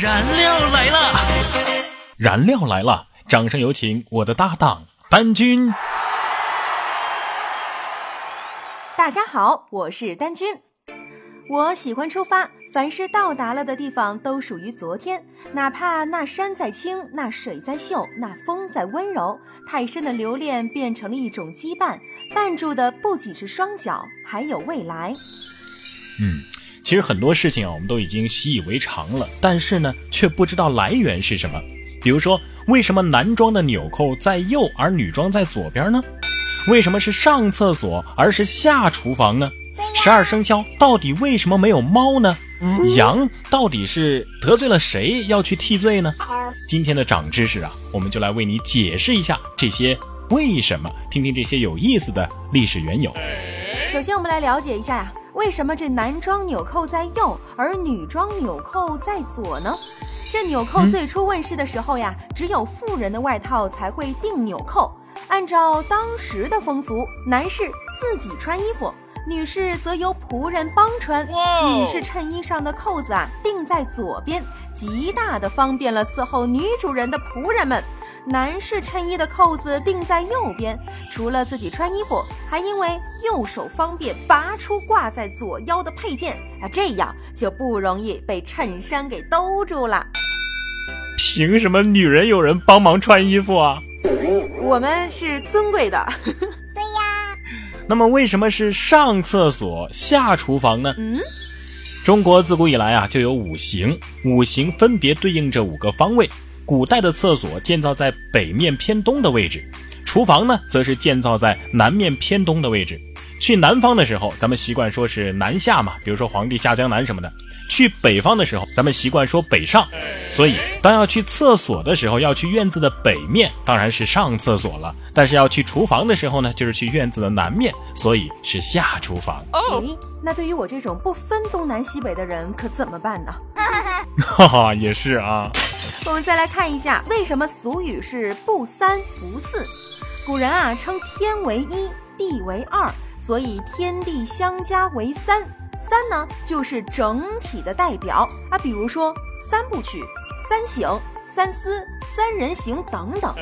燃料来了，燃料来了！掌声有请我的搭档丹君。大家好，我是丹君。我喜欢出发，凡是到达了的地方都属于昨天，哪怕那山再青，那水再秀，那风再温柔，太深的留恋变成了一种羁绊，绊住的不仅是双脚，还有未来。嗯。其实很多事情啊，我们都已经习以为常了，但是呢，却不知道来源是什么。比如说，为什么男装的纽扣在右，而女装在左边呢？为什么是上厕所，而是下厨房呢？十二生肖到底为什么没有猫呢？羊到底是得罪了谁要去替罪呢？今天的长知识啊，我们就来为你解释一下这些为什么，听听这些有意思的历史缘由。首先，我们来了解一下呀。为什么这男装纽扣在右，而女装纽扣在左呢？这纽扣最初问世的时候呀，只有富人的外套才会钉纽扣。按照当时的风俗，男士自己穿衣服，女士则由仆人帮穿。女士衬衣上的扣子啊，钉在左边，极大的方便了伺候女主人的仆人们。男士衬衣的扣子钉在右边，除了自己穿衣服，还因为右手方便拔出挂在左腰的配件啊，这样就不容易被衬衫给兜住了。凭什么女人有人帮忙穿衣服啊？我们是尊贵的。对呀。那么为什么是上厕所下厨房呢？嗯，中国自古以来啊就有五行，五行分别对应着五个方位。古代的厕所建造在北面偏东的位置，厨房呢，则是建造在南面偏东的位置。去南方的时候，咱们习惯说是南下嘛，比如说皇帝下江南什么的。去北方的时候，咱们习惯说北上。所以，当要去厕所的时候，要去院子的北面，当然是上厕所了。但是要去厨房的时候呢，就是去院子的南面，所以是下厨房。哦，那对于我这种不分东南西北的人，可怎么办呢？哈哈，也是啊。我们再来看一下，为什么俗语是不三不四？古人啊称天为一，地为二，所以天地相加为三。三呢就是整体的代表啊，比如说三部曲、三省、三思、三人行等等。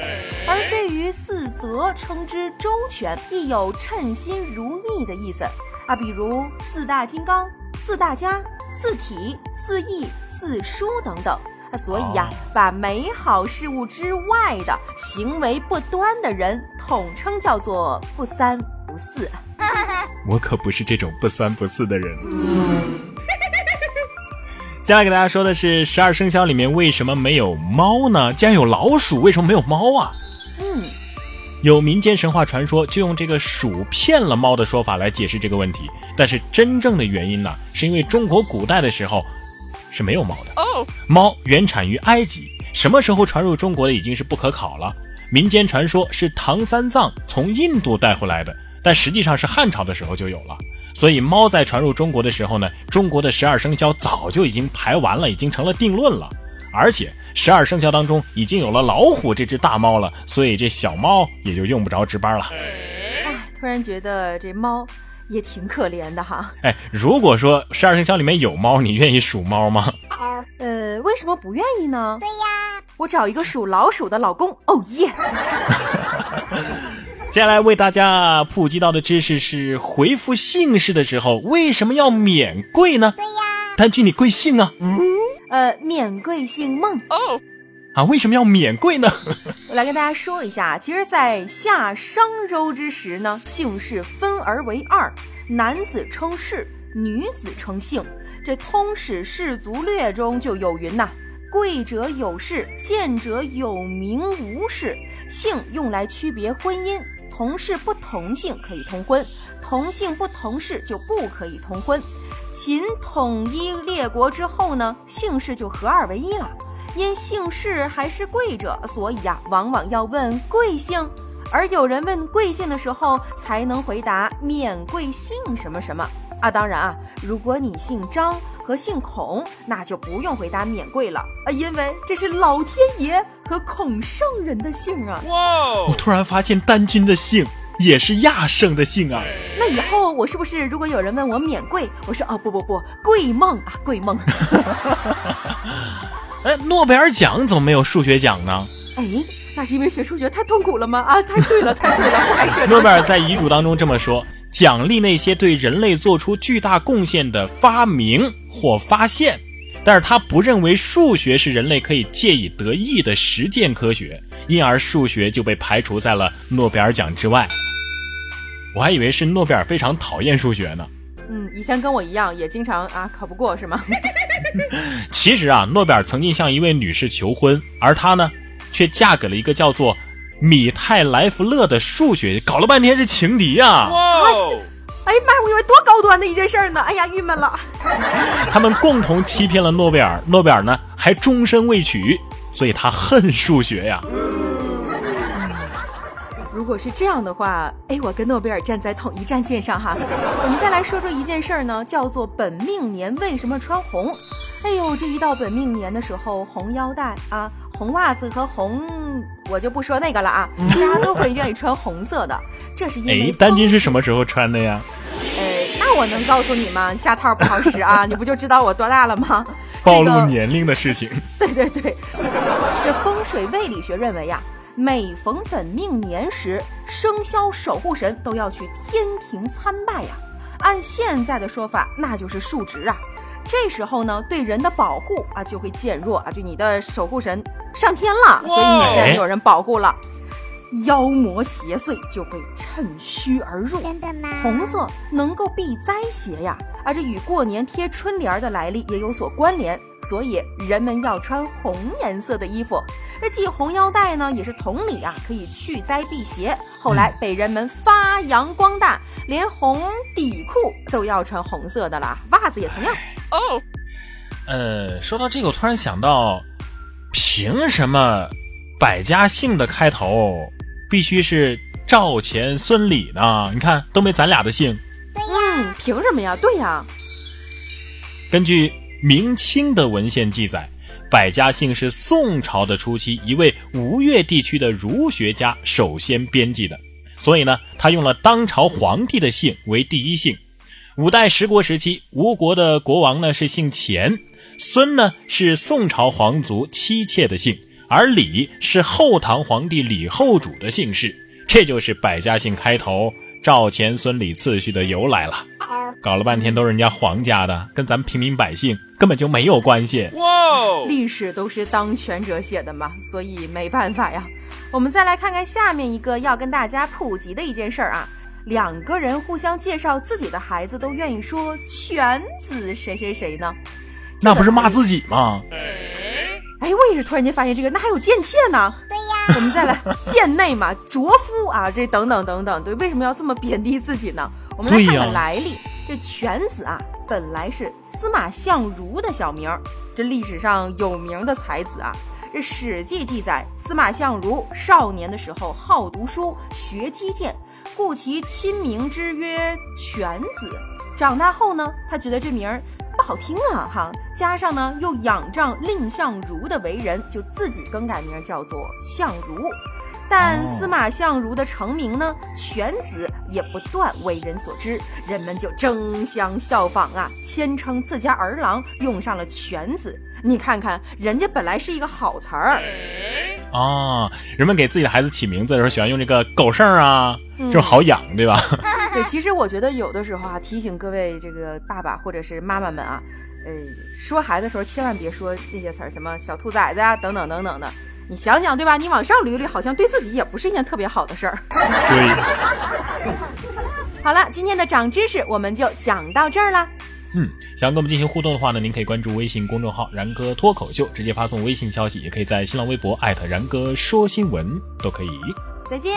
而对于四则，称之周全，亦有称心如意的意思啊，比如四大金刚、四大家、四体、四义、四书等等。所以呀，把美好事物之外的行为不端的人，统称叫做不三不四。我可不是这种不三不四的人。接下来给大家说的是十二生肖里面为什么没有猫呢？既然有老鼠，为什么没有猫啊？嗯，有民间神话传说，就用这个鼠骗了猫的说法来解释这个问题。但是真正的原因呢，是因为中国古代的时候。是没有猫的哦。猫原产于埃及，什么时候传入中国的已经是不可考了。民间传说是唐三藏从印度带回来的，但实际上是汉朝的时候就有了。所以猫在传入中国的时候呢，中国的十二生肖早就已经排完了，已经成了定论了。而且十二生肖当中已经有了老虎这只大猫了，所以这小猫也就用不着值班了。哎，突然觉得这猫。也挺可怜的哈。哎，如果说十二生肖里面有猫，你愿意属猫吗？呃，为什么不愿意呢？对呀，我找一个属老鼠的老公。哦耶！接下来为大家普及到的知识是：回复姓氏的时候为什么要免贵呢？对呀，单据你贵姓啊？嗯，呃，免贵姓孟。哦。啊，为什么要免贵呢？我来跟大家说一下，其实，在夏商周之时呢，姓氏分而为二，男子称氏，女子称姓。这《通史氏族略》中就有云呐：“贵者有氏，贱者有名无氏。”姓用来区别婚姻，同氏不同姓可以通婚，同姓不同氏就不可以通婚。秦统一列国之后呢，姓氏就合二为一了。因姓氏还是贵者，所以呀，往往要问贵姓。而有人问贵姓的时候，才能回答免贵姓什么什么啊。当然啊，如果你姓张和姓孔，那就不用回答免贵了啊，因为这是老天爷和孔圣人的姓啊。哇！我突然发现丹君的姓也是亚圣的姓啊。那以后我是不是如果有人问我免贵，我说哦不不不，贵梦啊，贵梦。哎，诺贝尔奖怎么没有数学奖呢？哎，那是因为学数学太痛苦了吗？啊，太对了，太对了，还是 诺贝尔在遗嘱当中这么说：奖励那些对人类做出巨大贡献的发明或发现。但是他不认为数学是人类可以借以得益的实践科学，因而数学就被排除在了诺贝尔奖之外。我还以为是诺贝尔非常讨厌数学呢。嗯，以前跟我一样，也经常啊考不过，是吗？其实啊，诺贝尔曾经向一位女士求婚，而她呢，却嫁给了一个叫做米泰莱弗勒的数学，搞了半天是情敌呀。哇哎呀妈！我以为多高端的一件事呢。哎呀，郁闷了。他们共同欺骗了诺贝尔，诺贝尔呢还终身未娶，所以他恨数学呀。如果是这样的话，哎，我跟诺贝尔站在统一战线上哈。我们再来说说一件事儿呢，叫做本命年为什么穿红？哎呦，这一到本命年的时候，红腰带啊，红袜子和红，我就不说那个了啊，大家都会愿意穿红色的。这是因为哎，丹金是什么时候穿的呀？我能告诉你吗？下套不好使啊！你不就知道我多大了吗？暴露年龄的事情。对对对，这风水位理学认为呀，每逢本命年时，生肖守护神都要去天庭参拜呀。按现在的说法，那就是数值啊。这时候呢，对人的保护啊就会减弱啊，就你的守护神上天了，所以你现在没有人保护了。妖魔邪祟就会趁虚而入。真的吗？红色能够避灾邪呀，而这与过年贴春联的来历也有所关联，所以人们要穿红颜色的衣服。而系红腰带呢，也是同理啊，可以去灾避邪。后来被人们发扬光大，连红底裤都要穿红色的了，袜子也同样。哦，呃，说到这个，我突然想到，凭什么百家姓的开头？必须是赵钱孙李呢？你看都没咱俩的姓。对呀，凭什么呀？对呀。根据明清的文献记载，百家姓是宋朝的初期一位吴越地区的儒学家首先编辑的，所以呢，他用了当朝皇帝的姓为第一姓。五代十国时期，吴国的国王呢是姓钱，孙呢是宋朝皇族妻妾的姓。而李是后唐皇帝李后主的姓氏，这就是百家姓开头赵钱孙李次序的由来了。搞了半天都是人家皇家的，跟咱们平民百姓根本就没有关系。哇，历史都是当权者写的嘛，所以没办法呀。我们再来看看下面一个要跟大家普及的一件事儿啊，两个人互相介绍自己的孩子，都愿意说犬子谁谁谁呢？那不是骂自己吗？哎，我也是突然间发现这个，那还有贱妾呢？对呀，我们再来贱内嘛，卓夫啊，这等等等等，对，为什么要这么贬低自己呢？我们来看看来历。这犬子啊，本来是司马相如的小名，这历史上有名的才子啊。这《史记》记载，司马相如少年的时候好读书，学击剑，故其亲名之曰犬子。长大后呢，他觉得这名儿。不好听啊，哈！加上呢，又仰仗蔺相如的为人，就自己更改名叫做相如。但司马相如的成名呢，犬子也不断为人所知，人们就争相效仿啊，谦称自家儿郎用上了犬子。你看看，人家本来是一个好词儿哦，人们给自己的孩子起名字的时候喜欢用这个狗剩啊，就好养，对吧？对，其实我觉得有的时候啊，提醒各位这个爸爸或者是妈妈们啊，呃，说孩子的时候千万别说那些词儿，什么小兔崽子啊，等等等等的。你想想，对吧？你往上捋捋，好像对自己也不是一件特别好的事儿。对。好了，今天的长知识我们就讲到这儿了。嗯，想跟我们进行互动的话呢，您可以关注微信公众号“然哥脱口秀”，直接发送微信消息，也可以在新浪微博艾特然哥说新闻，都可以。再见。